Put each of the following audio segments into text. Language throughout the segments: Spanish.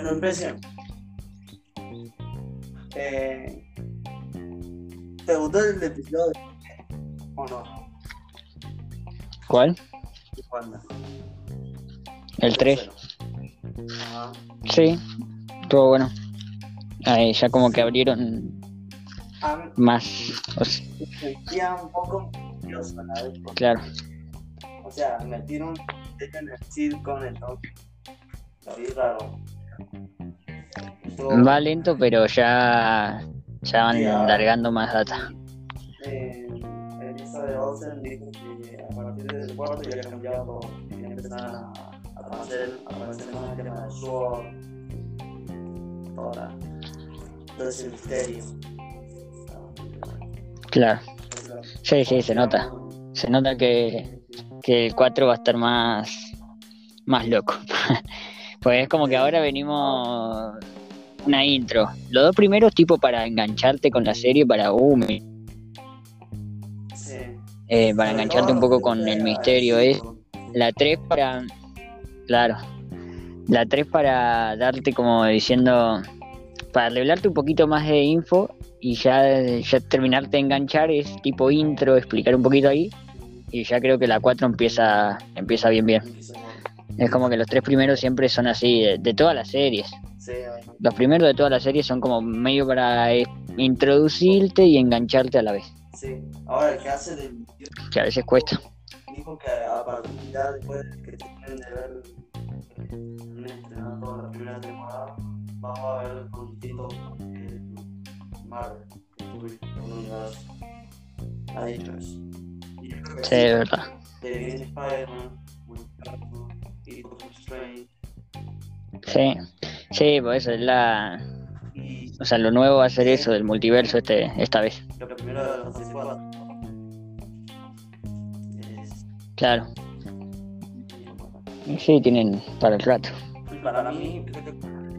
Bueno, empecemos. Eh, ¿Te gustó el episodio? ¿O no? ¿Cuál? Wanda. El 3. Ajá. Sí, estuvo bueno. Ahí ya como que abrieron más. o sea, sentía un poco nervioso a la vez. claro, O sea, metieron en el circo, entonces. Lo vi raro. Va lento, pero ya, ya van largando más data. Eh, Elisa de Olsen dijo que a partir del cuarto ya había cambiado, que ya empezaron a a aparecer, a aparecer más el tema de Sword, toda, todo ese misterio. Claro, sí, sí, se nota. Se nota que, que el 4 va a estar más, más loco. pues es como que ahora venimos una intro. Los dos primeros tipo para engancharte con la serie, para uh, me- Sí. eh, para engancharte un poco con el misterio es la 3 para claro. La 3 para darte como diciendo para revelarte un poquito más de info y ya, ya terminarte de enganchar es tipo intro explicar un poquito ahí. Y ya creo que la 4 empieza empieza bien bien es como que los tres primeros siempre son así de, de todas las series Sí, los primeros de todas las series son como medio para eh, introducirte y engancharte a la vez sí. Ahora el que hace de que a veces cuesta dijo que a partir ya después de que terminen de ver un estrenado la primera temporada, vamos a ver con distintos eh, Marvel, un universo. Ha dicho eso. Que sí de verdad de Spider-Man, Sí, sí, pues eso es la. O sea, lo nuevo va a ser eso del multiverso este, esta vez. lo primero de los fase 4. Es, Claro. Sí, tienen para el rato. para mí,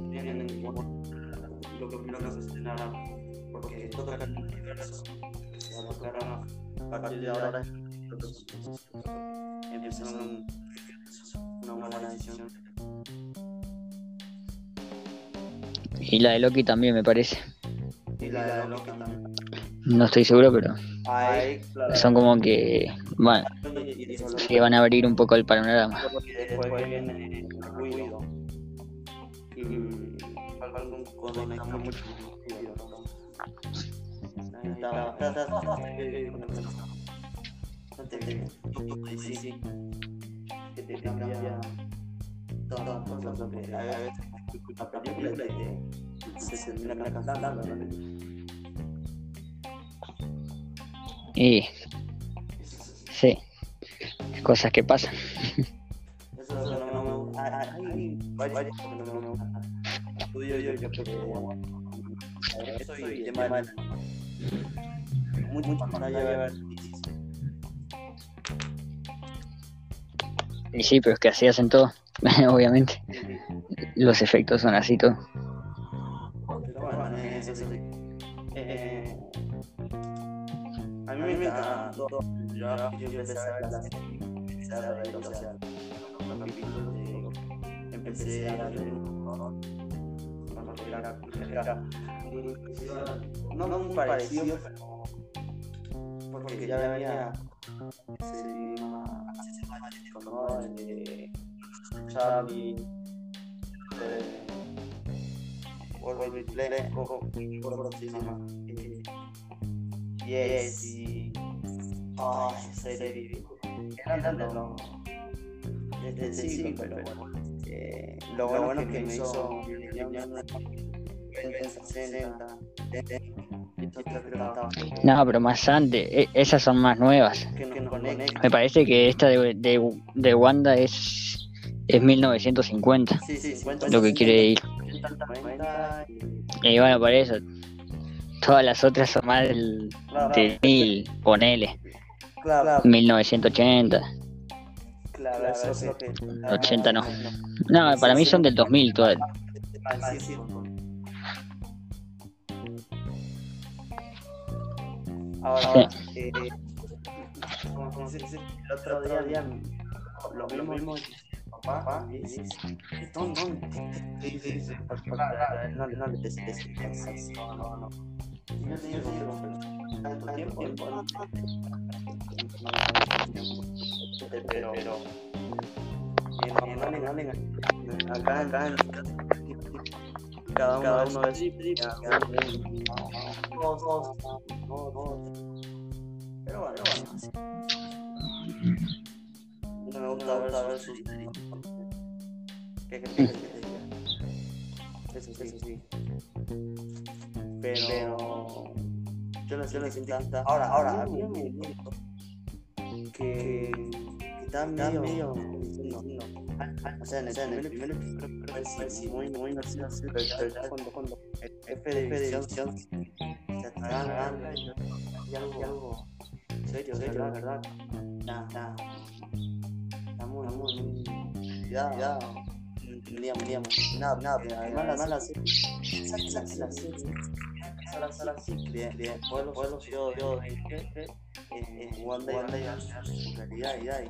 tienen lo que se porque ahora, empezaron una buena edición. Y la de Loki también me parece. Y la de Loki también. No estoy seguro, pero claro. son como que. Bueno, que van a abrir un poco el panorama. Que te cambia todas las cosas, porque a veces la película y te se termina cantando, ¿no? Y sí, cosas que pasan. Eso es lo que no me gusta. Hay- Hay varias que no me gustan. Estudio yo, yo creo que eso y el tema de mucho pantalla verde. Y sí, pero es que así hacen todo, obviamente. Los efectos son así todo. Pero bueno, eso sí. Eh, a mí me encantó. Yo yo empecé a ver la serie, empecé a ver o sea, los capítulos de- empecé a ver cuando era era no asistemático, ¿no? El de Charlie, eh, Wolverine Black, o cómo se llama, eh, Yes y ah, serie eran de los desde el siglo, pero eh, lo bueno es que me hizo en 60 No, pero más antes, e- esas son más nuevas. Me parece que esta de, de, de Wanda es, es 1950, Sí, sí, 50, lo que quiere ir. 90 Y bueno, por eso, todas las otras son más del, de 1000, ponele, Claro, 1980. claro, eso es lo que 80 no. No, para mí son del 2000 todas. Ahora, eh, como como se dice, el otro día, día lo mismo, papá, y dices, ¿dónde? ¿Dónde? Y dices, no, no, le des, des, no, no, no. Y yo te digo, tanto tiempo, pero, pero, no, no, no, acá, acá, en cada uno, cada uno sí, todos, pero bueno, no me gusta ver, sus ¿Qué crees que te diga? Eso sí, sí. Pero yo lo, yo sentí. Ahora, ahora, a mí me que, que está medio, no, no. O sea, en el, en el primer episodio sí, muy, muy inmersivo, pero ya cuando, cuando F de visión se está ganando y algo serio, serio, la verdad. Nada, nada. Está muy, muy, ya. Digamos, digamos, nada, nada, además la serie. Exacto, la serie. Sala, sala, sí, bien, bien. Pueblo, pueblo, yo, yo, en Wanda, ya, su realidad, ya,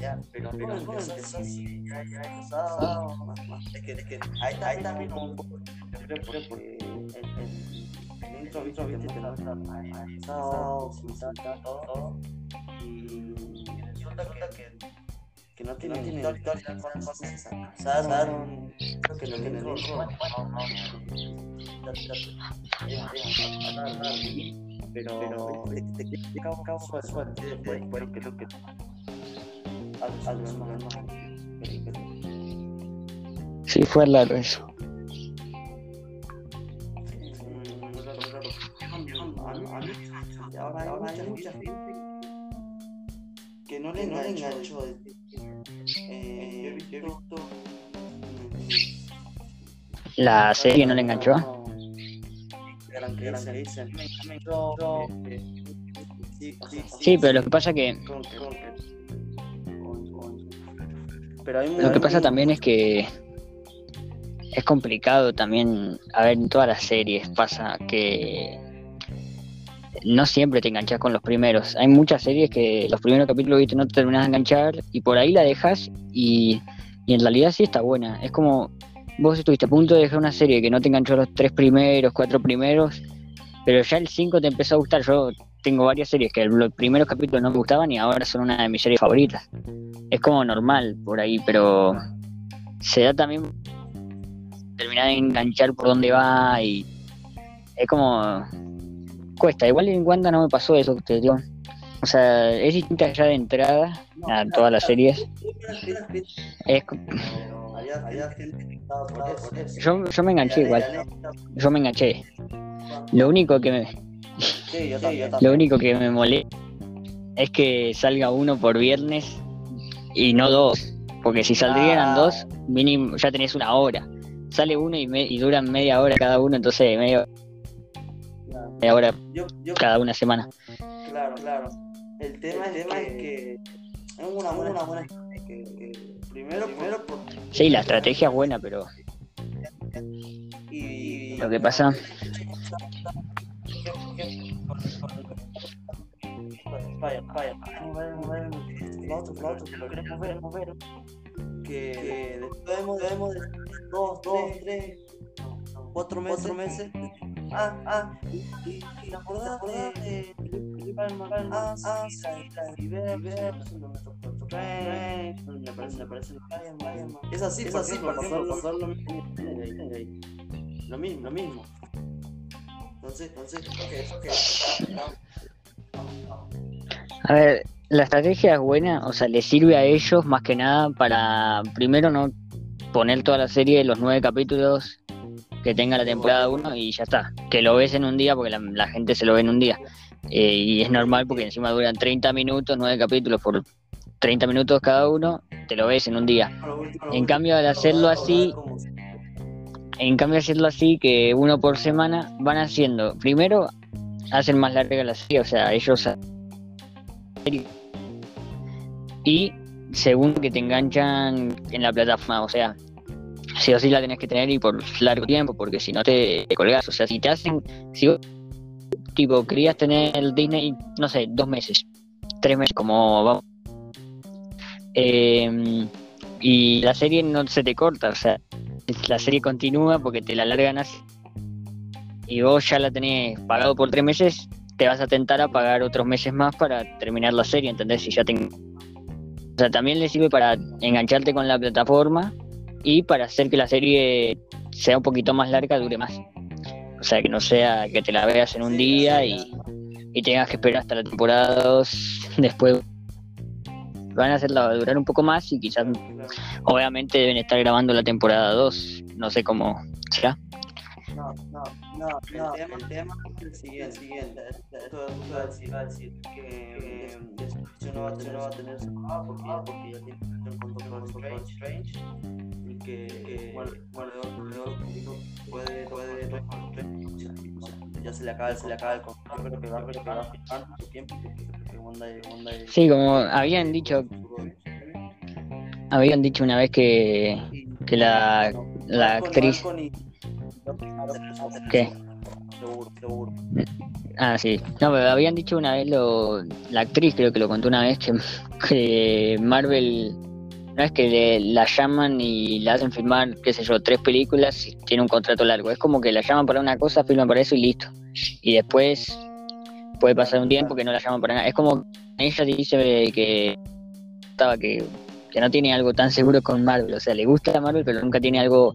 ya, pero, pero, ya, ya, que, que, y que, que no tiene que el intro, pero, pero, te un después, que lo que Sí, fue eso. Ahora hay mucha gente que no le enganchó. Eh, yo he visto. ¿La serie no le enganchó? Sí, pero lo que pasa que lo que pasa también es que es complicado también, a ver, en todas las series pasa que no siempre te enganchas con los primeros. Hay muchas series que los primeros capítulos ¿viste? no te terminas de enganchar y por ahí la dejas y, y, en realidad sí está buena. Es como vos estuviste a punto de dejar una serie que no te enganchó los tres primeros, cuatro primeros, pero ya el cinco te empezó a gustar. Yo tengo varias series que los primeros capítulos no me gustaban y ahora son una de mis series favoritas. Es como normal por ahí, pero se da también terminar de enganchar por dónde va y es como cuesta. Igual en Wanda no me pasó eso, te digo. O sea, es distinta ya de entrada a todas las series. Es... Yo, yo me enganché igual. Yo me enganché. Lo único que me, lo único que me molesta es que salga uno por viernes y no dos. Porque si saldrían ah. dos, mínimo ya tenés una hora. Sale uno y, y duran media hora cada uno, entonces media, media hora cada una semana. Claro, claro. El tema, es, que, es una buena, buena que, primero, primero Sí, la estrategia es buena, pero... Y, lo que pasa vaya, vaya, que lo queremos mover, mover. Que después debemos de dos, dos, tres, cuatro meses, cuatro meses. Ah, ah, y, y, y acordate de Palma, Palma, ah, y ver, ver, me parece, me parece, es así, es así, pasar, pasar lo mismo, lo mismo, lo mismo. Entonces, entonces, ok, ok. A ver, la estrategia es buena, o sea, le sirve a ellos más que nada para, primero, no poner toda la serie, los nueve capítulos que tenga la temporada 1 y ya está. Que lo ves en un día porque la, gente se lo ve en un día. Eh, y es normal porque encima duran 30 minutos, nueve capítulos por 30 minutos cada uno, te lo ves en un día. En cambio, al hacerlo así, en cambio hacerlo así, que uno por semana, van haciendo, primero, hacen más larga la serie, o sea, ellos y segundo que te enganchan en la plataforma, o sea, si o sí la tenés que tener y por largo tiempo, porque si no te, colgas, o sea, si te hacen, si vos, tipo, querías tener el Disney, no sé, dos meses, tres meses, como vamos, eh, y la serie no se te corta, o sea, la serie continúa porque te la largan así. Y vos ya la tenés pagado por tres meses, te vas a tentar a pagar otros meses más para terminar la serie, ¿entendés? Si ya te... O sea, también le sirve para engancharte con la plataforma y para hacer que la serie sea un poquito más larga, dure más. O sea, que no sea que te la veas en un día y, y tengas que esperar hasta la temporada 2 después van a hacerla durar un poco más y quizás obviamente deben estar grabando la temporada 2 no sé cómo será. No, no, no, no, el tema, el tema es el siguiente, el siguiente, esto va a decir, va a decir que después no va, no va a tener porque, porque ya tiene un contrato con Strange y que, bueno, bueno, puede, puede, ya se le acaba, se le acaba el contrato, pero que va, pero que va a mucho tiempo, que Sí, como habían dicho, habían dicho una vez que, que la, la actriz ¿Qué? Ah, sí. No, pero habían dicho una vez, lo, la actriz creo que lo contó una vez, que, Marvel no es que la llaman y la hacen filmar, qué sé yo, tres películas y tiene un contrato largo. Es como que la llaman para una cosa, filman para eso y listo. Y después puede pasar un tiempo que no la llaman para nada. Es como ella dice que estaba que, que no tiene algo tan seguro con Marvel. O sea, le gusta Marvel, pero nunca tiene algo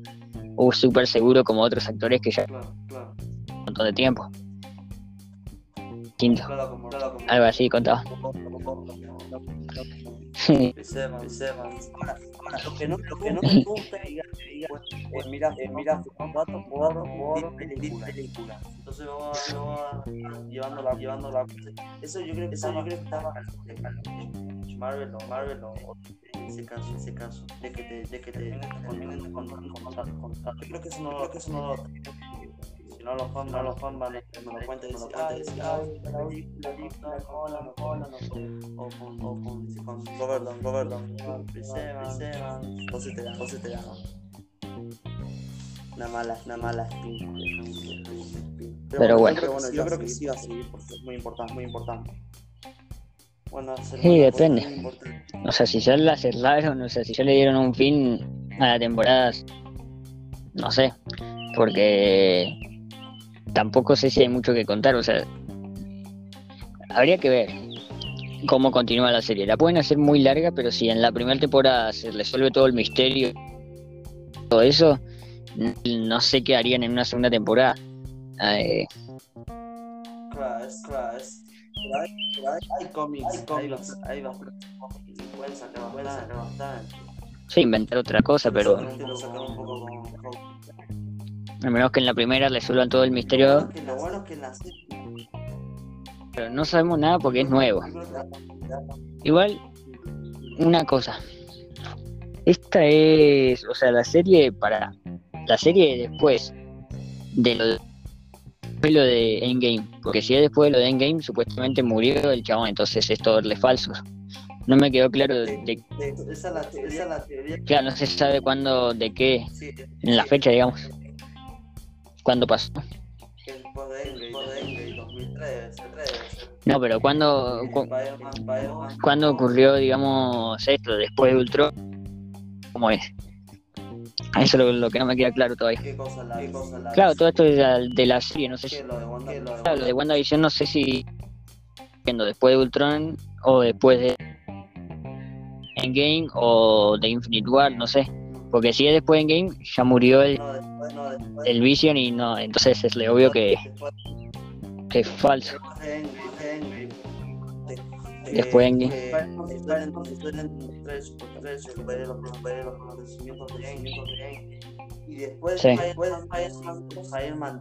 o súper seguro como otros actores que ya claro, claro. un montón de tiempo. Quinto. Algo así contaba. lo que no, lo que no gusta diga, diga, pues eh, película. Entonces vamos, vamos eso yo creo que eso yo creo que estaba Marvel o Marvel o ese caso, ese caso, de que te, de que te con, con, con, Yo creo que eso no, que eso no si no los fans, no los fans van me lo cuentan y ay, ay, la película, no, o con, o con, con Goverdon, Goverdon, te dan, entonces te dan. Una mala, una mala. Pero bueno, yo creo que sí va a seguir porque es muy importante, muy importante. Bueno, sí, depende. O sea, si ya la cerraron, o sea, si ya le dieron un fin a la temporada, no sé, porque tampoco sé si hay mucho que contar, o sea, habría que ver cómo continúa la serie. La pueden hacer muy larga, pero si en la primera temporada se resuelve todo el misterio, todo eso, no sé qué harían en una segunda temporada. Eh, hay, cómics, hay hay, pueden sacar, pueden sacar bastante. Sí, inventar otra cosa, pero. Al menos que en la primera resuelvan todo el misterio. Lo bueno es que en la Pero no sabemos nada porque es nuevo. Igual, una cosa. Esta es, o sea, la serie para la serie después de lo de lo de Endgame, porque si es después de lo de Endgame, supuestamente murió el chabón, entonces es todo le falso. No me quedó claro de, esa la teoría, la teoría. Claro, no se sabe cuándo, de qué, en la fecha, digamos. ¿Cuándo pasó? No, pero ¿cuándo, ¿cuándo ocurrió, digamos, esto? Después de Ultron, ¿cómo es? Eso es lo, que no me queda claro todavía. claro, todo esto es de la, serie, no sé si. Lo de, Wanda, claro, lo de WandaVision no sé si. Después de Ultron o después de. Endgame o de Infinite War, no sé. Porque si es después de Endgame, ya murió el, el Vision y no, entonces es le obvio que. que es falso. Después en y después sí. Spider-Man 3,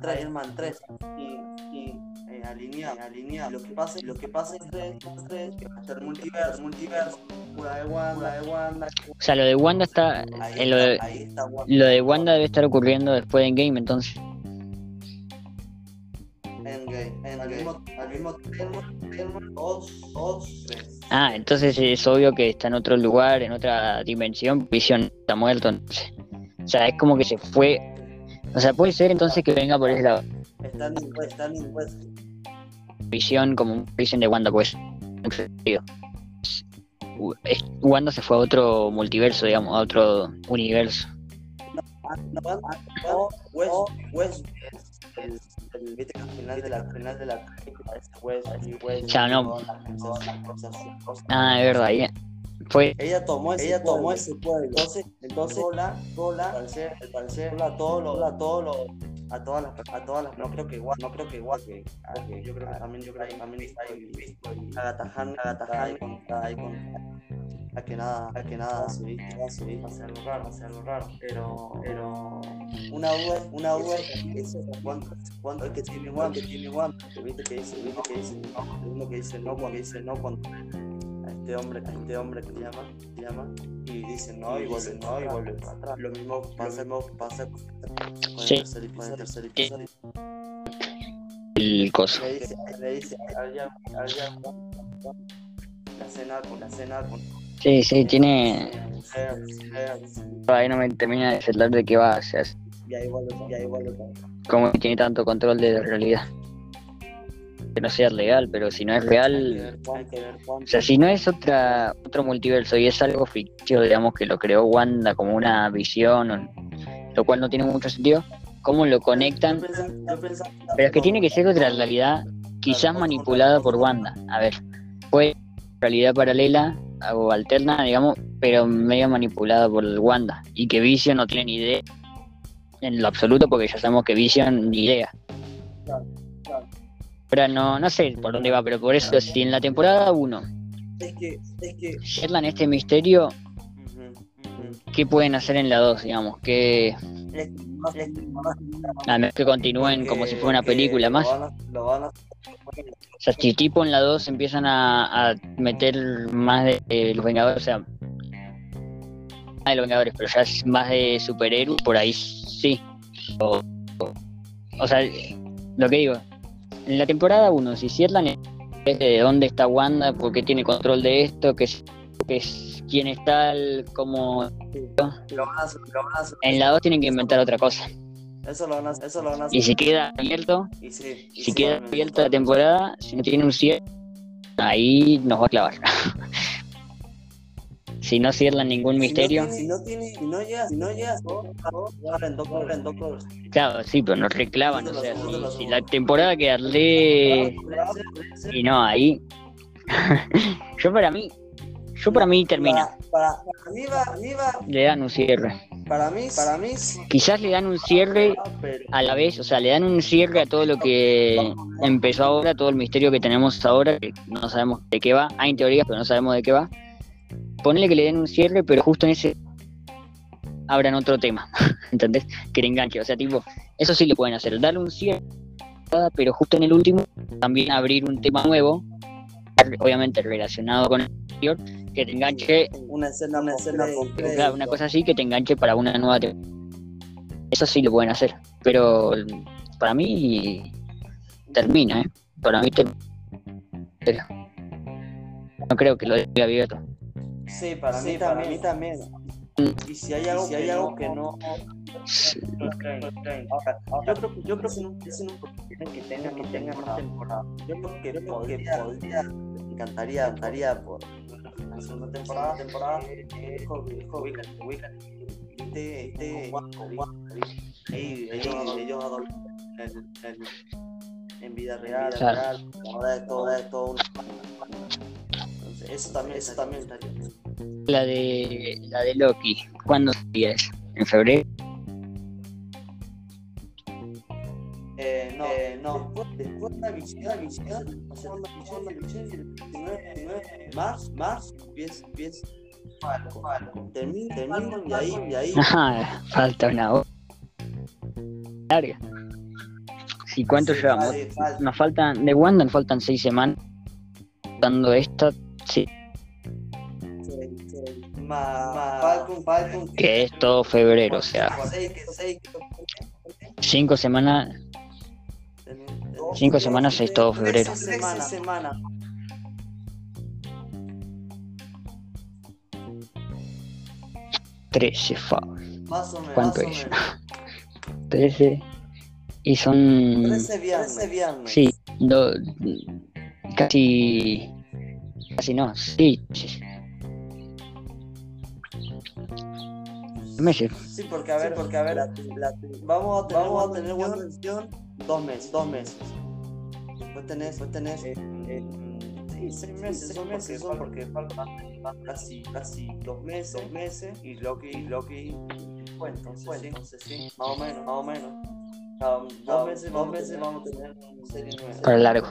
Spider-Man 3 y, y eh, lo que pasa, lo que pasa hasta el multiverso, multiverso, la de Wanda, de Wanda. O sea, lo de Wanda está, en lo, de, está Wanda. lo de Wanda debe estar ocurriendo después de Game entonces. Ah, entonces es obvio que está en otro lugar, en otra dimensión. Visión está muerto, entonces. O sea, es como que se fue. O sea, puede ser entonces que venga por ese lado. Visión como Visión de Wanda, pues. Wanda se fue a otro multiverso, digamos, a otro universo. No, el, viste al final de la final de la película Ya, no. Ah, es verdad, ya. Fue, Ella tomó ese ella tomó ese pueblo. Entonces, entonces sola, sola, al parecer, al parecer, sola a todos los, a todos los, a todas las, a todas las, no creo que igual, no creo que igual, que, que yo creo que también, yo creo que también está ahí ahí con a que nada, a que nada viste, nada se viste, hace algo raro, hace algo raro, pero, pero una duda, una duda es cuánto, cuánto es que tiene Juan, que tiene viste que dice, viste que dice, no, uno que dice no, cuando dice no cuando a este hombre, a este hombre que llama, que llama, y dice no, y vuelve no, y vuelve para atrás. Lo mismo pasa, lo mismo pasa con el Sí. tercer, con el tercer episodio. el coso. Le dice, le la cena con la cena con Sí, sí, tiene. Ahí no me termina de cerrar de qué va, o sea, y ahí vuelve, y ahí vuelve. cómo tiene tanto control de la realidad. Que no sea real, pero si no es real, ver cuánto, hay que ver cuánto. O sea, si no es otra, otro multiverso y es algo ficticio, digamos, que lo creó Wanda como una visión, lo cual no tiene mucho sentido, ¿cómo lo conectan? Pero es que tiene que ser otra realidad, quizás manipulada por Wanda. A ver, ser realidad paralela o alterna, digamos, pero medio manipulada por Wanda. Y que Vision no tiene ni idea en lo absoluto, porque ya sabemos que Vision ni idea. Claro, claro. Pero no, no sé por dónde va, pero por eso, si en la temporada 1 Es que, es que. cierran este misterio, ujú. ¿qué pueden hacer en la 2, digamos? Que Es que a menos continúen como si fuera una película lo más. van a- lo van a- O sea, si tipo en la 2 empiezan a, a meter más de, de los Vengadores, o sea, más de los Vengadores, pero ya es más de superhéroes, por ahí sí. O, o- o sea, lo que digo, en la temporada 1, si cierran es de dónde está Wanda, por qué tiene control de esto, qué es, qué es quién es tal, cómo... lo van a hacer- lo van a hacer. En la 2 tienen que inventar otra cosa. Eso lo van a. Eso lo van a hacer. Y si queda abierto, Y sí, y si sí, queda abierta la temporada, si no tiene un cierre, ahí nos va a clavar. si no cierran ningún misterio, Si no tiene, si no llega, si no en Doctor, en Doctor. claro, sí, pero nos reclaman. O sea, si, si la temporada queda re... Y no, ahí... yo para mí, yo para mí termina. Para, para mí va, para mí va, Le dan un cierre. Para mí, para mí, Quizás le dan un cierre a la vez, o sea, le dan un cierre a todo lo que empezó ahora, todo el misterio que tenemos ahora, que no sabemos de qué va, hay teorías, pero no sabemos de qué va. Ponle que le den un cierre, pero justo en ese abran otro tema, ¿entendés? Que le enganche, o sea, tipo, eso sí le pueden hacer, darle un cierre, pero justo en el último también abrir un tema nuevo, obviamente relacionado con el anterior, que te enganche, una escena, una escena completa. claro, una cosa así, que te enganche para una nueva. Eso sí lo pueden hacer, pero para mí termina, ¿eh? Para mí termina. No creo que lo deje abierto. Sí, para mí, para mí también. Y si hay algo, si hay algo que no, yo creo que yo creo que no que tenga que tenga más temporada. Yo creo que podría, podría, me encantaría, encantaría por la segunda temporada, temporada, eh. Este, este, ahí, ellos, ellos en, en, en vida real, Claro. real, ahora es todo, es todo una entonces, eso también, eso también estaría. La de la de Loki, ¿cuándo sería eso? ¿En febrero? La visión, o sea, la visión, la visión, y el 19, 19 de marzo, marzo, empieza, empieza, Falco, Falco. Termina, termina, y ahí, y ahí, Ajá, falta una hora. Larga. ¿Y cuánto Sí, llevamos? vale. Nos faltan, de Wanda nos faltan seis semanas. Dando esta, sí, Ma, ma, Falcon, Falcon, que es todo febrero, o sea, seis, seis, cinco semanas, Cinco semanas es todo febrero. Semana. Trece fa. ¿Cuánto es? Trece. Y son. Trece viernes. Sí, do... casi. Casi no, sí. meses. ¿eh? Sí, porque a ver, porque a ver, la, la, vamos a tener, vamos a tener buena atención dos meses, dos meses. Después tenés, después tenés, eh, eh, sí, seis meses, seis meses son porque faltan casi, casi dos meses, dos meses, y Loki, y Loki, bueno, entonces, sí, entonces sí, más o menos, más o menos. Um, dos meses, dos meses vamos a tener una serie nueva. Para largo.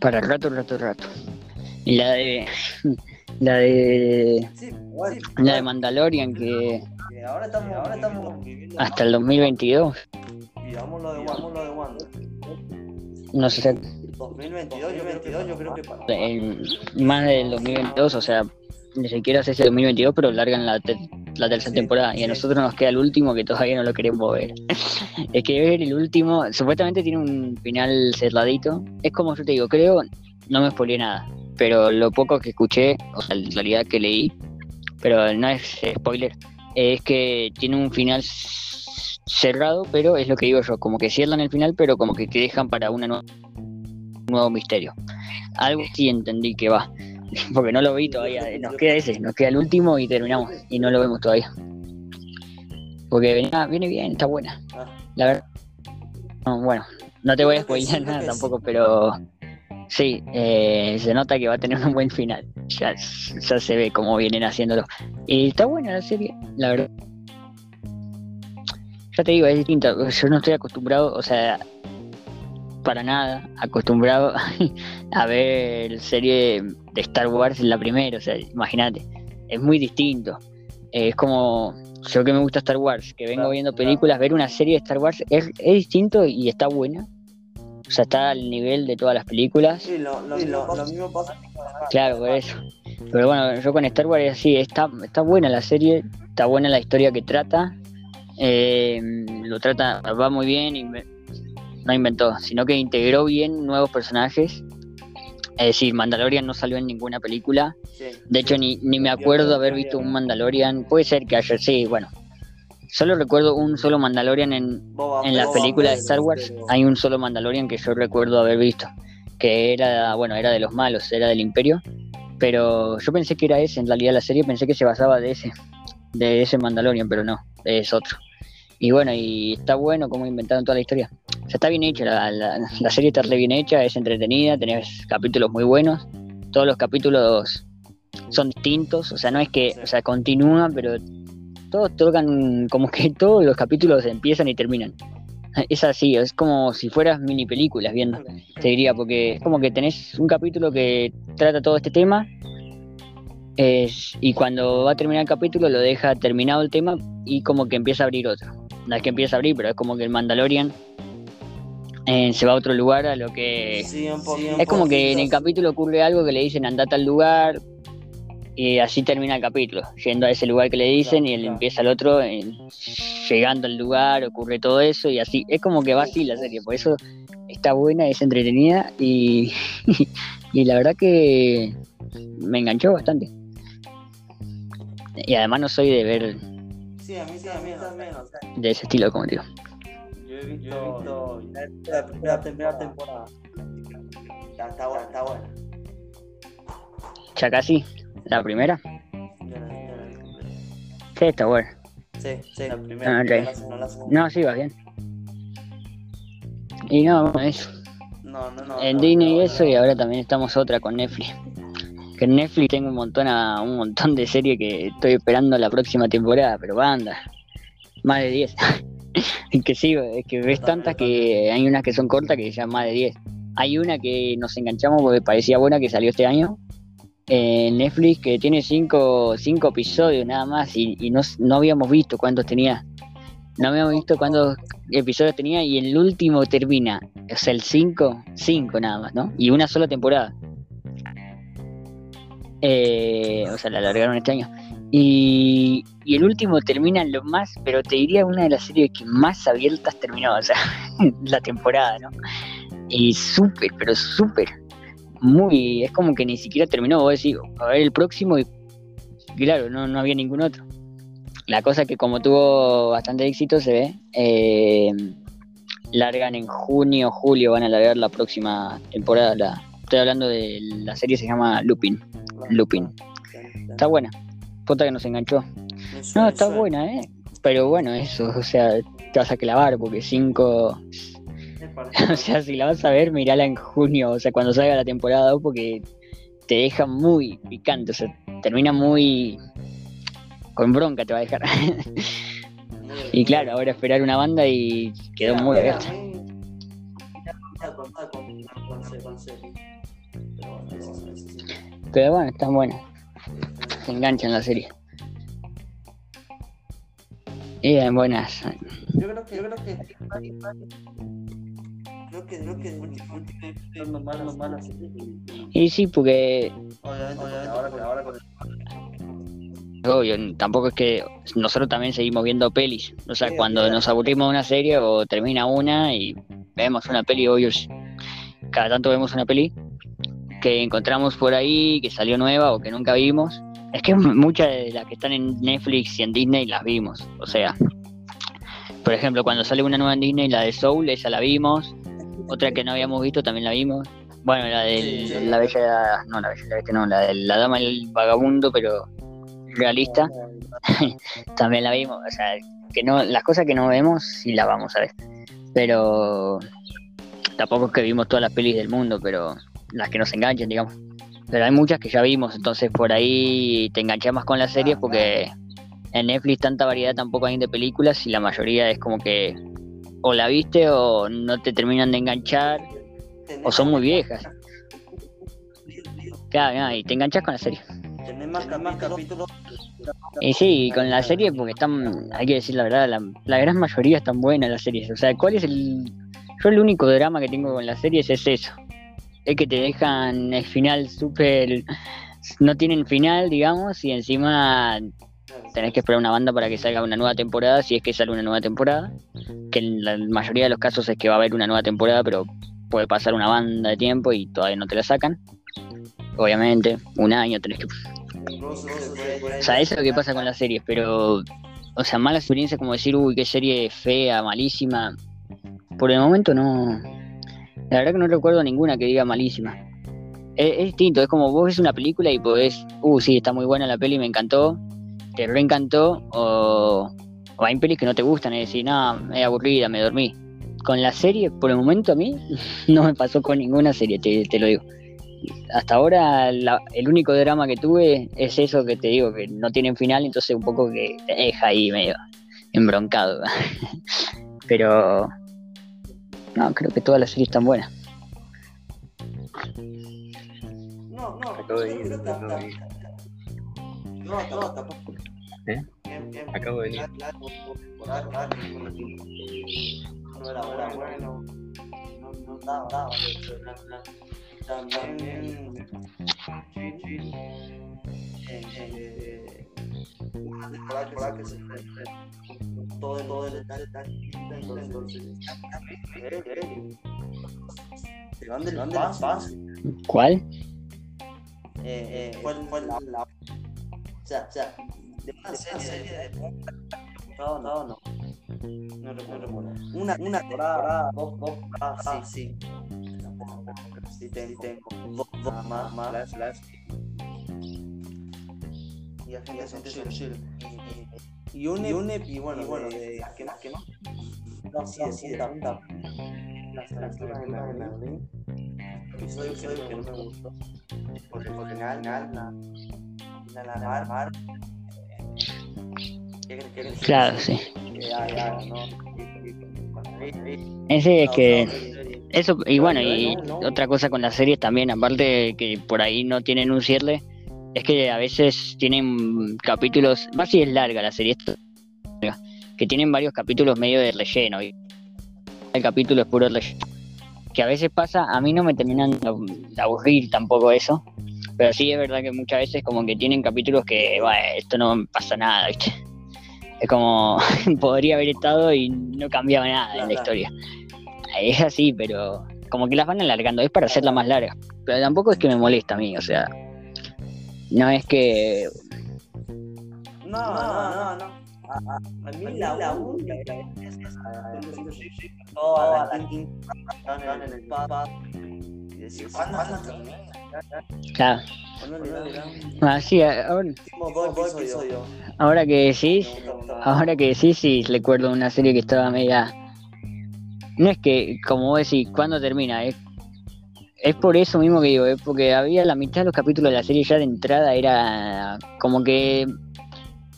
Para rato, rato, rato. Y la de. La de. Sí, La de Mandalorian que que ahora estamos, ahora estamos viviendo hasta el 2022. y vamos lo de Wanda, vamos lo de Wanda. No sé, 2022, yo, 22, yo creo que para. más del 2022, o sea, ni siquiera sé si el 2022, pero largan la, te- la tercera Sí, temporada. Y a nosotros nos queda el último que todavía no lo queremos ver. es que ver el último, supuestamente tiene un final cerradito. Es como yo te digo, creo, no me spoileé nada. Pero lo poco que escuché, o sea, en realidad que leí, pero no es spoiler, es que tiene un final cerrado, pero es lo que digo yo, como que cierran el final, pero como que te dejan para una nueva nuevo misterio. Algo sí entendí que va, porque no lo vi todavía. Nos queda ese, nos queda el último y terminamos. Y no lo vemos todavía. Porque venía, viene bien, está buena. Ah, La verdad. No, bueno, no te voy a creo nada tampoco, pero sí, eh, se nota que va a tener un buen final. Ya, ya se ve cómo vienen haciéndolo. Y está buena la serie, la verdad. Ya te digo, es distinta. Yo no estoy acostumbrado, o sea, para nada acostumbrado a ver serie de Star Wars en la primera. O sea, imagínate, es muy distinto. Eh, es como yo que me gusta Star Wars, que vengo Claro, viendo claro. películas, ver una serie de Star Wars es, es distinto y está buena. O sea, está al nivel de todas las películas. sí, lo, lo, lo, lo mismo pasa. Claro, por eso. Pero bueno, yo con Star Wars es así, está, está buena la serie, está buena la historia que trata, eh, lo trata, va muy bien, no inventó, sino que integró bien nuevos personajes. Es decir, Mandalorian no salió en ninguna película. Sí, De hecho, ni, ni me acuerdo haber visto un Mandalorian. Puede ser que haya, sí, bueno. Solo recuerdo un solo Mandalorian en, Boba en las Fett, películas de Star Wars pero- hay un solo Mandalorian que yo recuerdo haber visto, que era, bueno, era de los malos, era del Imperio, pero yo pensé que era ese, en realidad la serie pensé que se basaba de ese, de ese Mandalorian, pero no, es otro. Y bueno, y está bueno como inventaron toda la historia. O sea, está bien hecha, la, serie está re bien hecha, es entretenida, tenés capítulos muy buenos, todos los capítulos son distintos, o sea, no es que, o sea, continúan, pero todos tocan, como que todos los capítulos empiezan y terminan. Es así, es como si fueras mini películas viendo, te diría, porque es como que tenés un capítulo que trata todo este tema y cuando va a terminar el capítulo lo deja terminado el tema y como que empieza a abrir otro. No es que empieza a abrir, pero es como que el Mandalorian eh, se va a otro lugar a lo que... Sí, un poquito. Es como que en el capítulo ocurre algo que le dicen andate al lugar y así termina el capítulo, yendo a ese lugar que le dicen Claro, y él claro. empieza al otro, eh, llegando al lugar, ocurre todo eso y así. Es como que va así la serie, por eso está buena, es entretenida y, y la verdad que me enganchó bastante. Y además no soy de ver Sí, a mí, sí, a mí también. O sea, de ese estilo, como yo he visto, la primera, primera temporada. Está, está buena, está buena. Ya casi, la primera. Sí, está buena. Sí, sí, la primera. Ah, no la segunda, no la segunda. No, sí, va bien. Y no, eso. No, no, no. en no, Disney y eso, no. y ahora también estamos otra con Netflix. Que en Netflix tengo un montón, a, un montón de series que estoy esperando la próxima temporada, pero banda, más de 10. Que sí, es que ves tantas que hay unas que son cortas que ya más de 10. Hay una que nos enganchamos porque parecía buena que salió este año. eh, Netflix que tiene cinco, cinco episodios nada más y, y no, no habíamos visto cuántos tenía. No habíamos visto cuántos episodios tenía y el último termina. O sea, el 5, 5 nada más, ¿no? Y una sola temporada. Eh, o sea, la alargaron este año. Y, y el último termina lo más, pero te diría una de las series que más abiertas terminó, o sea, la temporada, ¿no? Y súper, pero súper. Muy, es como que ni siquiera terminó, vos decís, a ver el próximo y claro, no, no había ningún otro. La cosa es que como tuvo bastante éxito se ve, eh, largan en junio, julio, van a largar la próxima temporada. La, estoy hablando de la serie se llama Lupin. Lupin. Está buena. Puta que nos enganchó. No, está buena, ¿eh? Pero bueno, eso, o sea, te vas a clavar porque cinco... Es para- O sea, si la vas a ver, mirala en junio, o sea, cuando salga la temporada 2 porque te deja muy picante, o sea, termina muy... Con bronca te va a dejar. y claro, ahora esperar una banda y quedó muy abierta. Pero bueno, están buenas. Se enganchan la serie. Y en buenas. Yo creo que, yo creo que, creo que, creo que malas series y- Y sí, porque Obviamente, obviamente ahora, con- ahora con obvio, tampoco es que nosotros también seguimos viendo pelis. O sea, Sí, cuando claro. nos aburrimos de una serie o termina una y vemos una peli, obvio, cada tanto vemos una peli que encontramos por ahí, que salió nueva o que nunca vimos. Es que muchas de las que están en Netflix y en Disney las vimos. O sea, por ejemplo, cuando sale una nueva en Disney, la de Soul, esa la vimos. Otra que no habíamos visto también la vimos. Bueno, la de Sí, sí. la bella, no, la bella, la bestia no, la de la dama del vagabundo, pero realista, también la vimos. O sea, que no, las cosas que no vemos sí las vamos a ver. Pero tampoco es que vimos todas las pelis del mundo, pero las que nos enganchen, digamos. Pero hay muchas que ya vimos, entonces por ahí te enganchas más con las series porque en Netflix tanta variedad tampoco hay de películas y la mayoría es como que o la viste o no te terminan de enganchar o son muy viejas. Claro, y te enganchas con la serie. Tener más, más capítulos. Y sí, con la serie, porque están, hay que decir la verdad, la, la gran mayoría están buenas las series. O sea, ¿cuál es el...? Yo el único drama que tengo con las series es eso. Es que te dejan el final súper... No tienen final, digamos, y encima tenés que esperar una banda para que salga una nueva temporada, si es que sale una nueva temporada. Que en la mayoría de los casos es que va a haber una nueva temporada, pero puede pasar una banda de tiempo y todavía no te la sacan. Obviamente, un año tenés que o sea, eso es lo que pasa con las series, pero, o sea, mala experiencia como decir, uy, qué serie fea, malísima. Por el momento no. La verdad que no recuerdo ninguna que diga malísima. Es, es distinto, es como vos ves una película y podés, uh, sí, está muy buena la peli, me encantó, te reencantó, o, o hay pelis que no te gustan y decís, no, es aburrida, me dormí. Con la serie, por el momento a mí, no me pasó con ninguna serie, te, te lo digo hasta ahora la- el único drama que tuve es eso que te digo, que no tienen final, entonces un poco que te deja ahí medio embroncado. Pero no, creo que todas las series están buenas. No, no. Acabo de yo ir, creo que acabo de ir. No, no, tampoco. ¿Eh? Acabo de ir. No era bueno, bueno. No, no daba, daba. También. Sí, sí. Eh, eh, eh, eh, paso ¿Cuál? eh, eh, no, recuerdo, una, una ah, y la gente son chill, chill, y, y, y un, y, un, y bueno, y bueno, de, que más, que más, no, sí, sí, de tanta, las aventuras de la, de episodio, que no me gustó, porque por final, la, la, la, mar. Claro, sí. Ese es que eso y bueno y otra cosa con las series también, aparte de que por ahí no tienen un cierre, es que a veces tienen capítulos, más si es larga la serie, que tienen varios capítulos medio de relleno. Y el capítulo es puro relleno. Que a veces pasa, a mí no me terminan de aburrir tampoco eso. Pero sí es verdad que muchas veces como que tienen capítulos que, bueno, esto no pasa nada, ¿viste? Es como, podría haber estado y no cambiaba nada en la historia. Es así, pero como que las van alargando, es para hacerla más larga. Pero tampoco es que me molesta a mí, o sea, no es que No, no, no. A, a, a mí la, la única que toda la quinta en el y ¿cuándo termina? Claro. Ah, sí, ahora, ahora que decís, ahora que decís, sí, recuerdo una serie que estaba media. No es que, como vos decís, ¿cuándo termina? Es, es por eso mismo que digo, es porque había la mitad de los capítulos de la serie ya de entrada era como que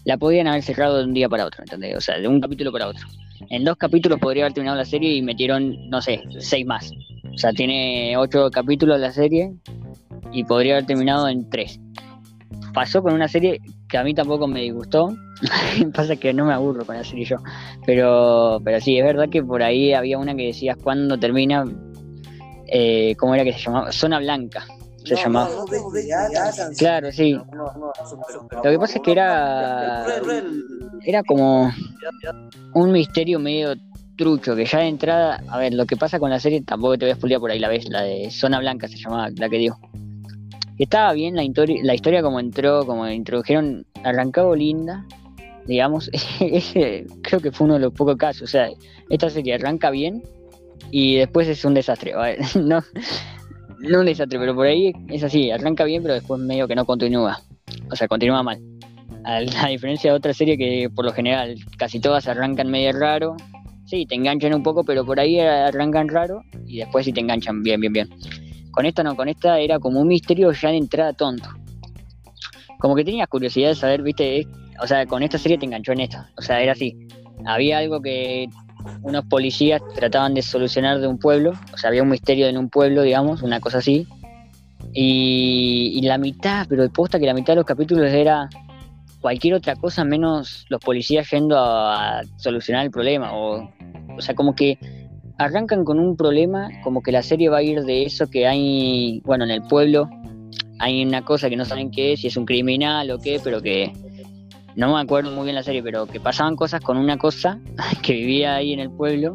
la podían haber cerrado de un día para otro, ¿entendés? O sea, de un capítulo para otro. En dos capítulos podría haber terminado la serie y metieron, no sé, seis más. O sea, tiene ocho capítulos la serie y podría haber terminado en tres. Pasó con una serie que a mí tampoco me disgustó. Pasa que no me aburro con la serie yo. Pero, pero sí, es verdad que por ahí había una que decías cuándo termina. Eh, ¿Cómo era que se llamaba? Zona Blanca. Se No, llamaba. no, no. Claro, sí. Lo que pasa es que era. Era como un misterio medio trucho, que ya de entrada, a ver, lo que pasa con la serie, tampoco te voy a spoilear por ahí la vez, la de Zona Blanca se llamaba, la que. Que estaba bien la, la historia como entró, como introdujeron, arrancaba linda, digamos, ese creo que fue uno de los pocos casos, o sea, esta serie arranca bien y después es un desastre, no, no un desastre, pero por ahí es así, arranca bien, pero después medio que no continúa, o sea, continúa mal. A diferencia de otra serie que por lo general casi todas arrancan medio raro. Sí, te enganchan un poco, pero por ahí arrancan raro y después sí te enganchan bien, bien, bien. Con esta no, con esta era como un misterio ya de entrada tonto. Como que tenías curiosidad de saber, viste, o sea, con esta serie te enganchó en esto. O sea, era así. Había algo que unos policías trataban de solucionar de un pueblo, o sea, había un misterio en un pueblo, digamos, una cosa así. Y, y la mitad, pero posta que la mitad de los capítulos era cualquier otra cosa menos los policías yendo a, solucionar el problema. O, o sea, como que arrancan con un problema, como que la serie va a ir de eso que hay, bueno, en el pueblo hay una cosa que no saben qué es, si es un criminal o qué, pero que no me acuerdo muy bien la serie, pero que pasaban cosas con una cosa que vivía ahí en el pueblo,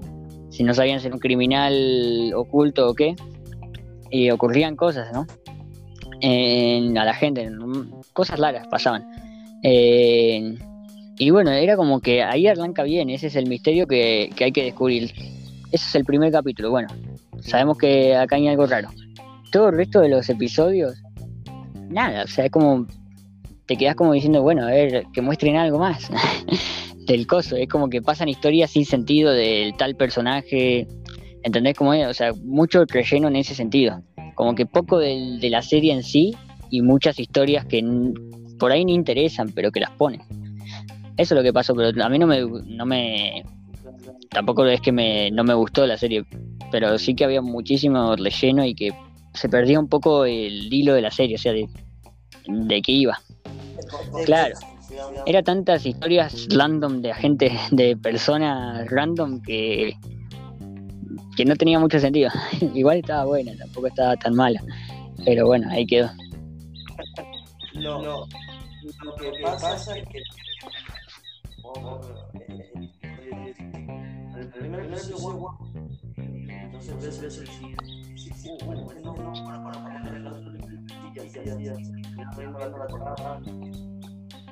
si no sabían ser un criminal oculto o qué, y ocurrían cosas, ¿no? En- a la gente, cosas largas pasaban. Eh, y bueno, era como que ahí arranca bien, ese es el misterio que, que hay que descubrir. Ese es el primer capítulo, bueno, sabemos que acá hay algo raro. Todo el resto de los episodios, nada, o sea, es como te quedas como diciendo, bueno, a ver, que muestren algo más del coso, es como que pasan historias sin sentido del tal personaje, ¿entendés cómo es? O sea, mucho relleno en ese sentido, como que poco de la serie en sí y muchas historias que por ahí ni interesan, pero que las ponen. Eso es lo que pasó, pero a mí no me, no me tampoco es que me, no me gustó la serie, pero sí que había muchísimo relleno y que se perdía un poco el hilo de la serie, o sea, de, de qué iba. Claro. Era tantas historias random de agentes, de personas random que, que no tenía mucho sentido. Igual estaba buena, tampoco estaba tan mala. Pero bueno, ahí quedó. Lo, lo, lo que pasa es que. El primer sí, sí, bueno, no, no, para, para, para, no, no, no, la.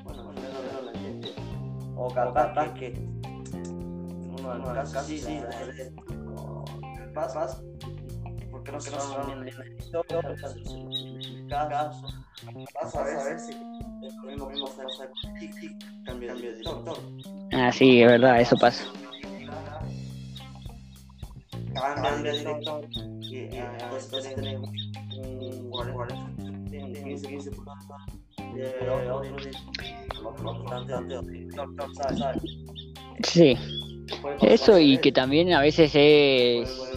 Bueno, bueno, no, no, la gente. O capaz que uno en sí, sí, pasas, porque no se van bien la historia, caso, vas a ver si lo mismo mismo cambio de director. Ah, sí, es verdad, eso pasa. Cambian de director y eh, después tenemos un Sí, eso y que también a veces es,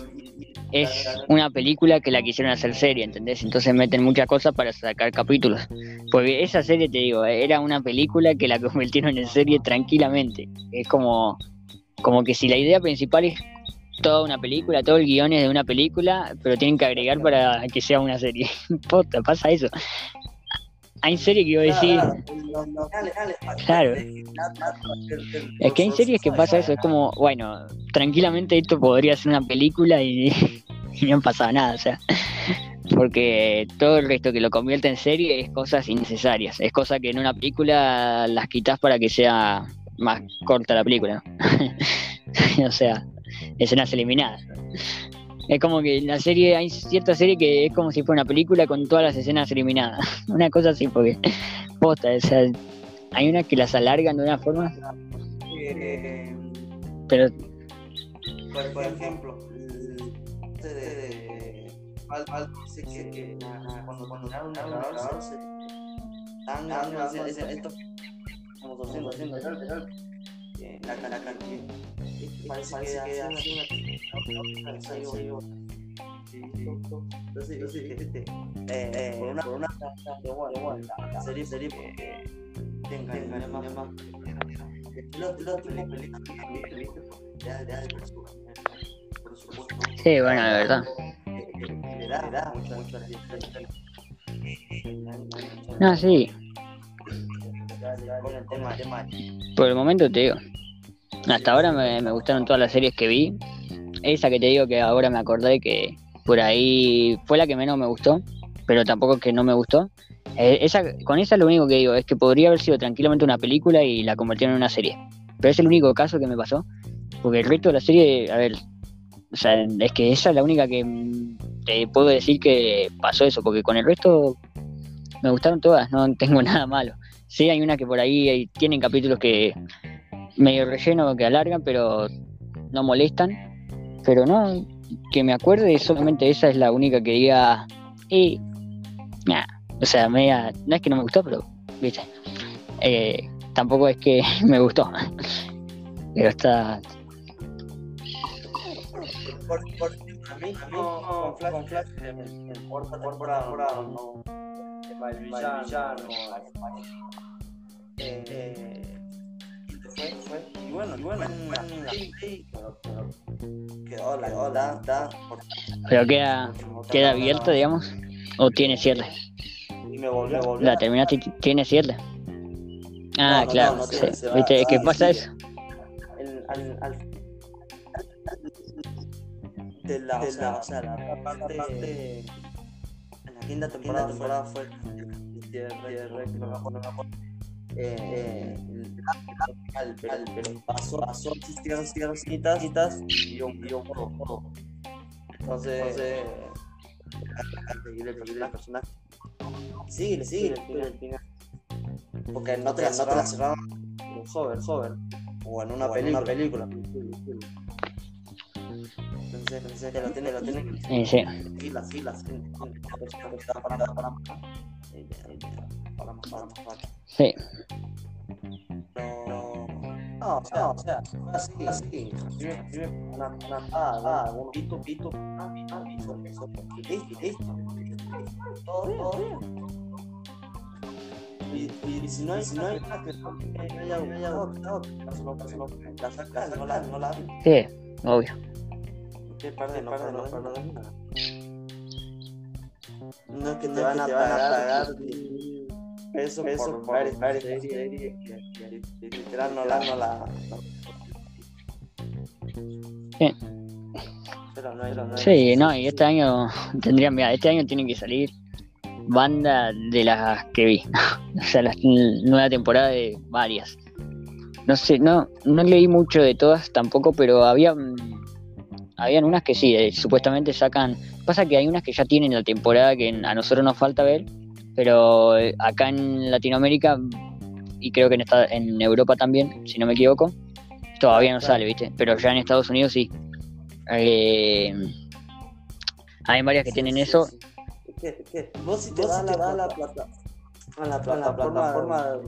es una película que la quisieron hacer serie, ¿entendés? Entonces meten muchas cosas para sacar capítulos. Porque esa serie, te digo, era una película que la convirtieron en serie tranquilamente. Es como, como que si la idea principal es toda una película, todo el guion es de una película, pero tienen que agregar para que sea una serie. Posta, pasa eso. Hay series que yo decir, Claro. es que hay series que pasa eso, es como, bueno, tranquilamente esto podría ser una película y, y no pasa nada, o sea, porque todo el resto que lo convierte en serie es cosas innecesarias, es cosa que en una película las quitas para que sea más corta la película, o sea, escenas eliminadas. Es como que la serie, hay cierta serie que es como si fuera una película con todas las escenas eliminadas. una cosa así, porque o sea, hay unas que las alargan de una forma. Pero por, por ejemplo, este de cuando se dan ganas de hacer esto como 200, 200, eh, la la la parece que hace una ensayo entonces yo sí que eh, por una por una de igual la serie serie porque tenga tenga más. más. Los los películas que viste ya ya por supuesto. Sí, bueno, de verdad. le da le da mucho mucho por el momento te digo. Hasta ahora me, gustaron todas las series que vi. Esa que te digo que ahora me acordé que por ahí fue la que menos me gustó, pero tampoco que no me gustó. Eh, esa, con esa lo único que digo es que podría haber sido tranquilamente una película y la convirtieron en una serie. Pero es el único caso que me pasó. Porque el resto de la serie, a ver, o sea, es que esa es la única que te puedo decir que pasó eso, porque con el resto me gustaron todas, no tengo nada malo. Sí, hay una que por ahí tienen capítulos que medio relleno, que alargan, pero no molestan. Pero no, que me acuerde, solamente esa es la única que diga, y, o sea, media, no es que no me gustó, pero, viste, Eh, tampoco es que me gustó, pero está, por, por a mí no, con Flash, eh, eh, la sí, pero- pero quedó la quedó la da por pero queda, queda abierta, digamos, o tiene cierre. y me volvió me volvió. La terminaste, y tiene cierre. Ah, No, no, claro, no, no sí, viste, que va, pasa sigue. eso. el, al, al de la, de la, o sea, la parte, quinta temporada, temporada fue. Eh, el- pero, pasó, pasó, citas, citas, y yo, y yo. Entonces, el personaje. Sigue, sigue, el final. Porque no te no te la cerraron en un hover, hover. O en una película. Que Sí, sí. eh, eh. Sí, No, o sea, o sea, así, así. Ah, ah, ah, ah, sí. ¿Qué parte no de nada? No es que te van a pagar eso, eso por ver serie que que literal no la no la Sí. pero no era no Sí, no, y este año tendrían, mira, este año tienen que salir banda de las que vi. o sea, la nueva temporada de varias. No sé, no, no leí mucho de todas tampoco, pero había habían unas que sí, eh, supuestamente sacan. Pasa que hay unas que ya tienen la temporada que a nosotros nos falta ver, pero eh, acá en Latinoamérica y creo que en, esta- en Europa también, si no me equivoco, todavía no sale, ¿viste? Pero ya en Estados Unidos sí. Eh, hay varias que tienen eso. Es que, es que vos si te vas a la, la plata a la, a la plataforma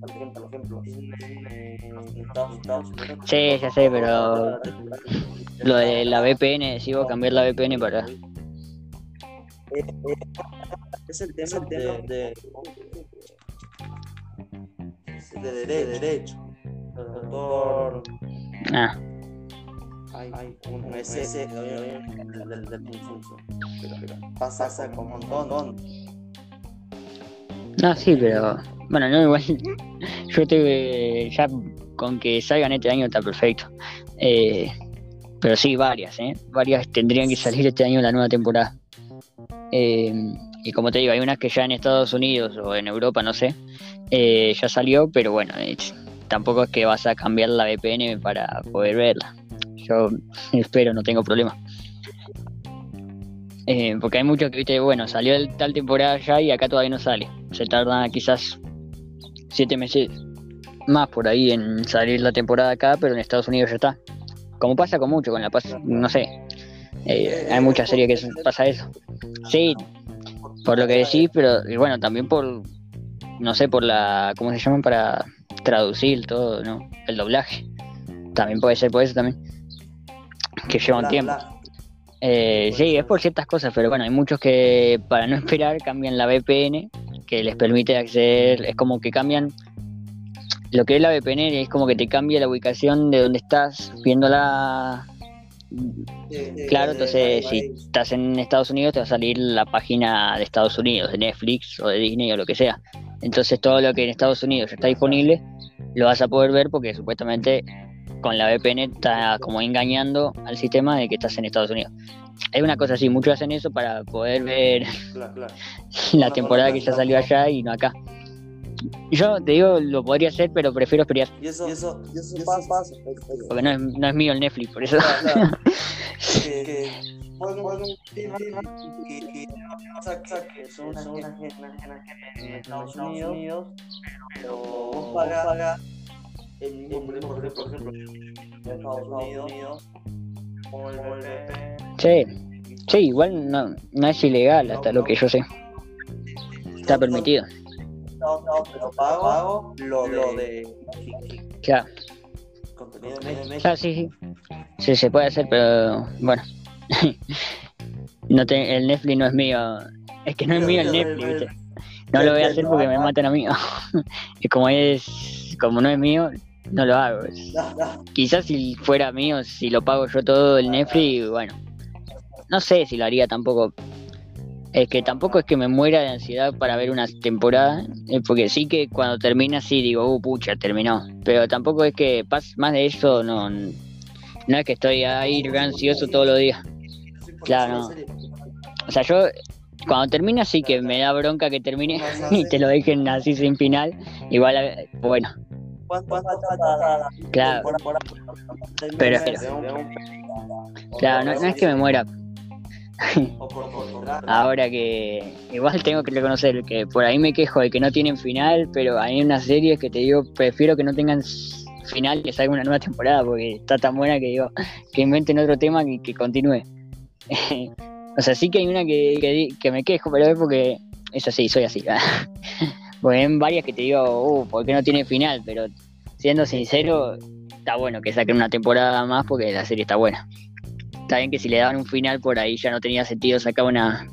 por ejemplo, por ejemplo. Sí, ya sé, pero lo de la VPN, si vos cambiar la VPN para. es el tema de, de, de, de derecho. Doctor, Ah, hay, un ese del, del, del pasa, pasa con un montón. No, sí, pero. Bueno, no, igual. Yo estoy. Ya con que salgan este año está perfecto. Eh, pero sí, varias, ¿eh? Varias tendrían que salir este año en la nueva temporada. Eh, y como te digo, hay unas que ya en Estados Unidos o en Europa, no sé, eh, ya salió, pero bueno, es- tampoco es que vas a cambiar la VPN para poder verla. Yo espero, no tengo problema. Eh, porque hay muchos que, viste, bueno, salió el, tal temporada ya y acá todavía no sale. Se tarda quizás siete meses más por ahí en salir la temporada acá, pero en Estados Unidos ya está. Como pasa con mucho, con la paz, no sé. Eh, hay muchas series que pasa eso. Sí, por lo que decís, pero y bueno, también por, no sé, por la, ¿cómo se llaman? Para traducir todo, ¿no? El doblaje. También puede ser por eso también. Que lleva un tiempo. Eh, sí, es por ciertas cosas, pero bueno, hay muchos que para no esperar cambian la VPN, que les permite acceder, es como que cambian lo que es la VPN es como que te cambia la ubicación de donde estás viéndola. Claro, entonces si estás en Estados Unidos te va a salir la página de Estados Unidos, de Netflix o de Disney o lo que sea. Entonces todo lo que en Estados Unidos está disponible lo vas a poder ver porque supuestamente con la VPN está como engañando al sistema de que estás en Estados Unidos. Hay una cosa así, muchos hacen eso para poder ver la temporada que ya salió allá y no acá. Yo te digo, lo podría hacer, pero prefiero esperar. Y eso, y eso, y eso pasa, Porque no es, no es mío el Netflix, por eso. Claro, que, que, son una pagas el mismo, por ejemplo, en Estados Unidos, como el Sí, sí, igual no, no es ilegal hasta lo que yo sé. Está permitido no, no, pero pago, lo, lo de Ya. Contenido de México. Ya, sí, sí. Sí, se puede hacer, pero bueno. no te, el Netflix no es mío. Es que no es mío el Netflix, ¿viste? No lo voy a hacer porque me matan a mí. y como es, como no es mío, no lo hago. Quizás si fuera mío, si lo pago yo todo el Netflix, bueno. No sé si lo haría tampoco, es que tampoco es que me muera de ansiedad para ver una temporada, porque sí que cuando termina sí digo, uh, pucha, terminó. Pero tampoco es que más de eso no, no es que estoy ahí ansioso todos los días. Claro, no. O sea, yo cuando termina sí que me da bronca que termine y te lo dejen así sin final. Igual, eh, bueno. Claro. Pero, claro, no, no es que me muera, Ahora que igual tengo que reconocer que por ahí me quejo de que no tienen final, pero hay unas series que te digo, prefiero que no tengan final que salga una nueva temporada, porque está tan buena que digo, que inventen otro tema que, que continúe. o sea, sí que hay una que, que, me quejo, pero es porque es así, soy así. porque hay varias que te digo, uh, ¿por qué no tiene final? Pero siendo sincero, está bueno que saquen una temporada más porque la serie está buena. Está bien que si le daban un final por ahí ya no tenía sentido sacar una.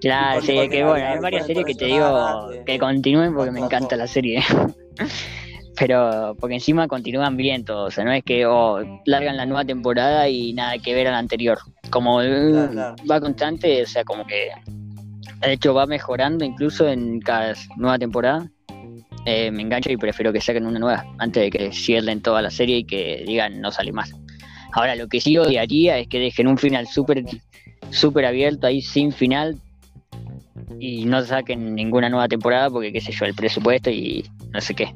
Claro, sí, que bueno, hay varias series que te digo que continúen porque me encanta la serie. Pero porque encima continúan bien todos, o sea, no es que oh, largan la nueva temporada y nada que ver a la anterior. Como va constante, o sea, como que de hecho va mejorando incluso en cada nueva temporada. Eh, me engancho y prefiero que saquen una nueva antes de que cierren toda la serie y que digan no sale más. Ahora, lo que sí odiaría es que dejen un final súper super abierto ahí sin final y no saquen ninguna nueva temporada porque, qué sé yo, el presupuesto y no sé qué.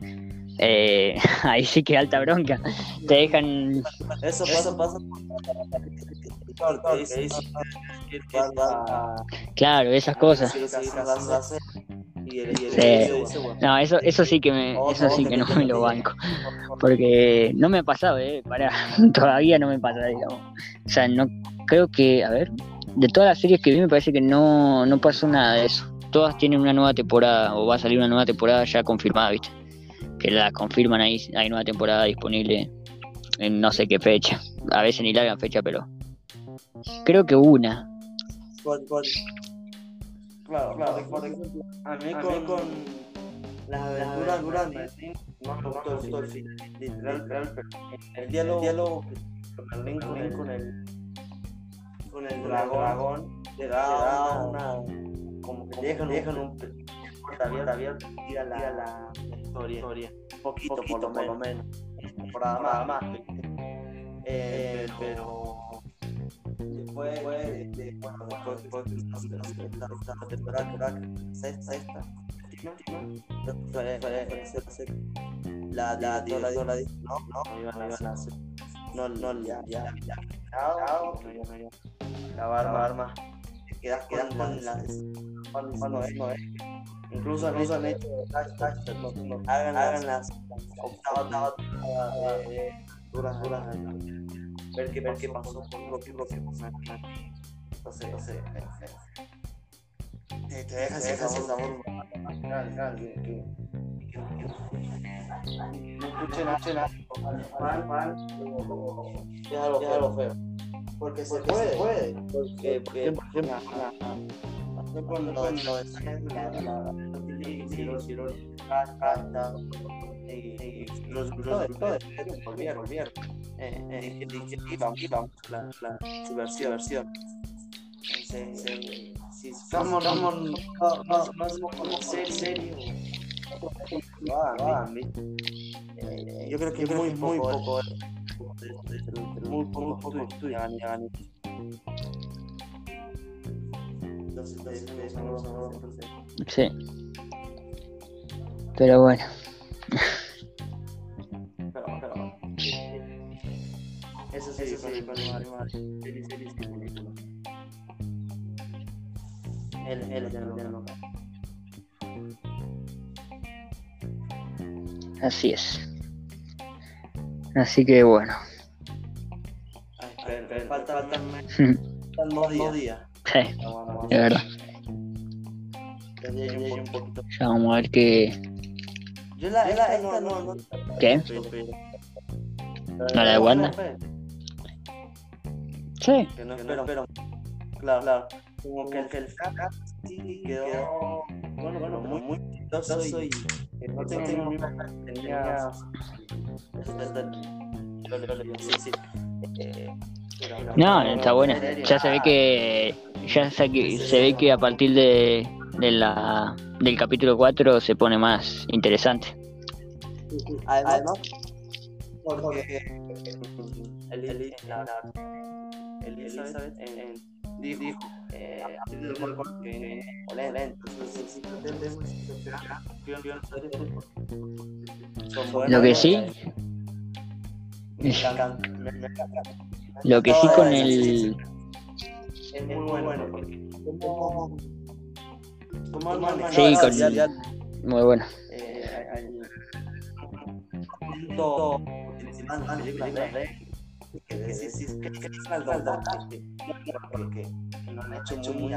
Eh, ahí sí que alta bronca. Te dejan. Eso pasa, pasa. Claro, esas cosas. No, eso, eso sí que me, eso sí que no me lo banco. Porque no me ha pasado, eh, para, todavía no me pasa, digamos. O sea, no creo que, a ver, de todas las series que vi me parece que no, no pasó nada de eso. Todas tienen una nueva temporada, o va a salir una nueva temporada ya confirmada, ¿viste? Que la confirman ahí, hay nueva temporada disponible en no sé qué fecha. A veces ni largan fecha, pero creo que una. Claro, claro, por ejemplo, a mí, con, con las aventuras durante no me gustó el final, literal, pero el diálogo, el diálogo con el con el, con el, con el dragón, te da una, como que te dejan, dejan un tira la, la, historia, un poquito, por lo menos, temporada más, más, eh, pero después, después, bueno, después, después, la temporada sexta, esta, la la la no no. No no no ya ya la barba, te quedas, quedas con es, no es. Incluso han hecho, hagan, las octavas duras, duras, ver qué, ver qué pasó lo que pasó. Entonces, entonces, te deja ese sabor. real, que no escuchen, mal, mal, algo feo. Porque se puede, porque, por ejemplo, Yo creo que muy, muy poco. Muy poco estudian, Sí. Pero bueno. Pero, pero. Eso sí, eso sí, Feliz, feliz, Él, él, ya no, Así es. Así que bueno. Ay, pero, falta, faltan, faltan dos días. Sí, de verdad. Ya vamos a ver qué. Yo la, esta, no, no. ¿Qué? ¿No la de Wanda? Sí. Que no espero, pero. Claro, claro. Como que el, el sí quedó. Bueno, bueno, muy, muy y. No tengo una tenía. No, está buena. Ya se ve que ya se, se ve que a partir de, de la del capítulo 4 se pone más interesante. Además, porque Elizabeth dijo eh, lo que sí lo que sí con el es muy bueno porque como sí con muy bueno. Que sí, sí, que es porque no han hecho muy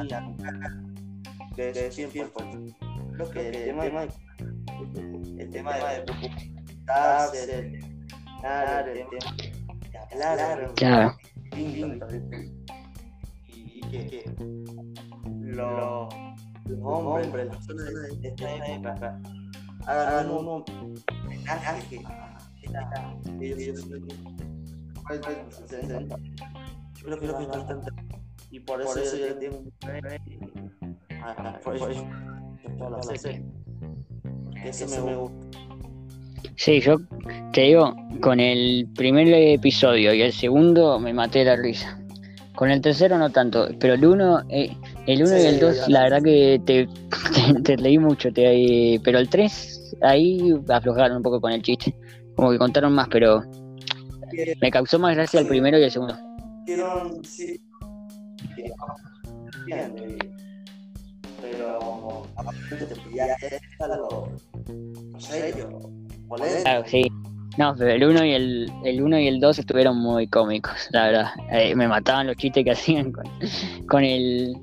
de siempre creo que el tema el tema de el tema claro y que los hombres las personas de esta época hagan un homenaje a ellos creo que es bastante y por eso yo tengo ese me gusta. Sí, yo te digo, con el primer episodio y el segundo me maté la risa. Con el tercero no tanto, pero el uno, eh, el uno y el dos, la verdad que te, te, leí mucho, te, pero el tres, ahí aflojaron un poco con el chiste, como que contaron más, pero me causó más gracia el primero y el segundo. sí, pero Claro, sí. No, pero el 1 y el, el uno y el 2 estuvieron muy cómicos, la verdad. Eh, me mataban los chistes que hacían con, con el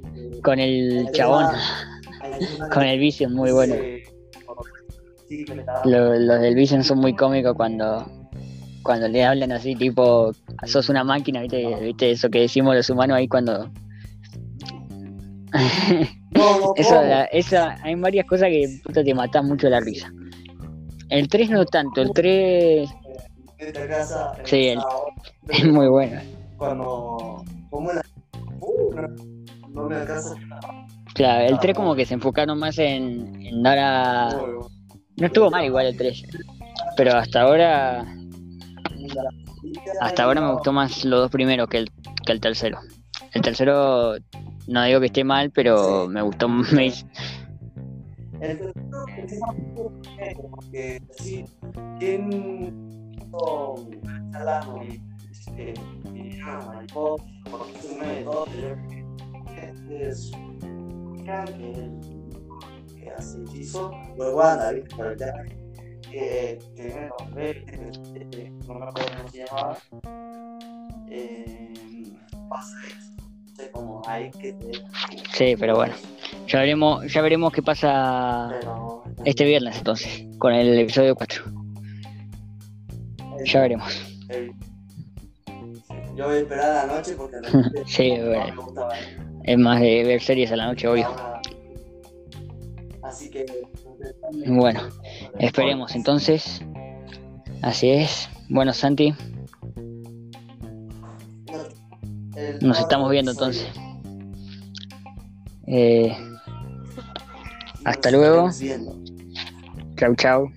con el chabón. con el Vision, muy bueno. Los, los del Vision son muy cómicos cuando cuando le hablan así, tipo, sos una máquina, ¿viste? ¿Viste? Eso que decimos los humanos ahí cuando. eso, esa, hay varias cosas que puta, te matan mucho la risa. El 3 no tanto, el 3. Sí, el, es muy bueno. Cuando. Como la. Uh, no, me alcanza. Claro, el 3 como que se enfocaron más en, en dar a. No estuvo mal igual el 3. Pero hasta ahora hasta ahora me gustó más los dos primeros que el, que el tercero. El tercero, no digo que esté mal, pero me gustó más. El tercero, porque sí, tiene eh, Liliana, Mariposa, porque es un medio de este es que, que hace hechizo, luego ¿viste? Por el tema que tiene nombre, eh, no me acuerdo cómo se llamaba, eh, pasa eso, cómo hay que. Sí, pero bueno. Ya veremos, ya veremos qué pasa Pero, este viernes entonces, con el episodio 4. Ya veremos. el- yo voy a esperar a la noche porque Sí, no bueno. me gustaba. Es más de ver series a la noche, obvio. Así que. Bueno, Esperemos entonces. Así es. Bueno, Santi, nos estamos viendo entonces. Eh, Hasta luego. chau, chau.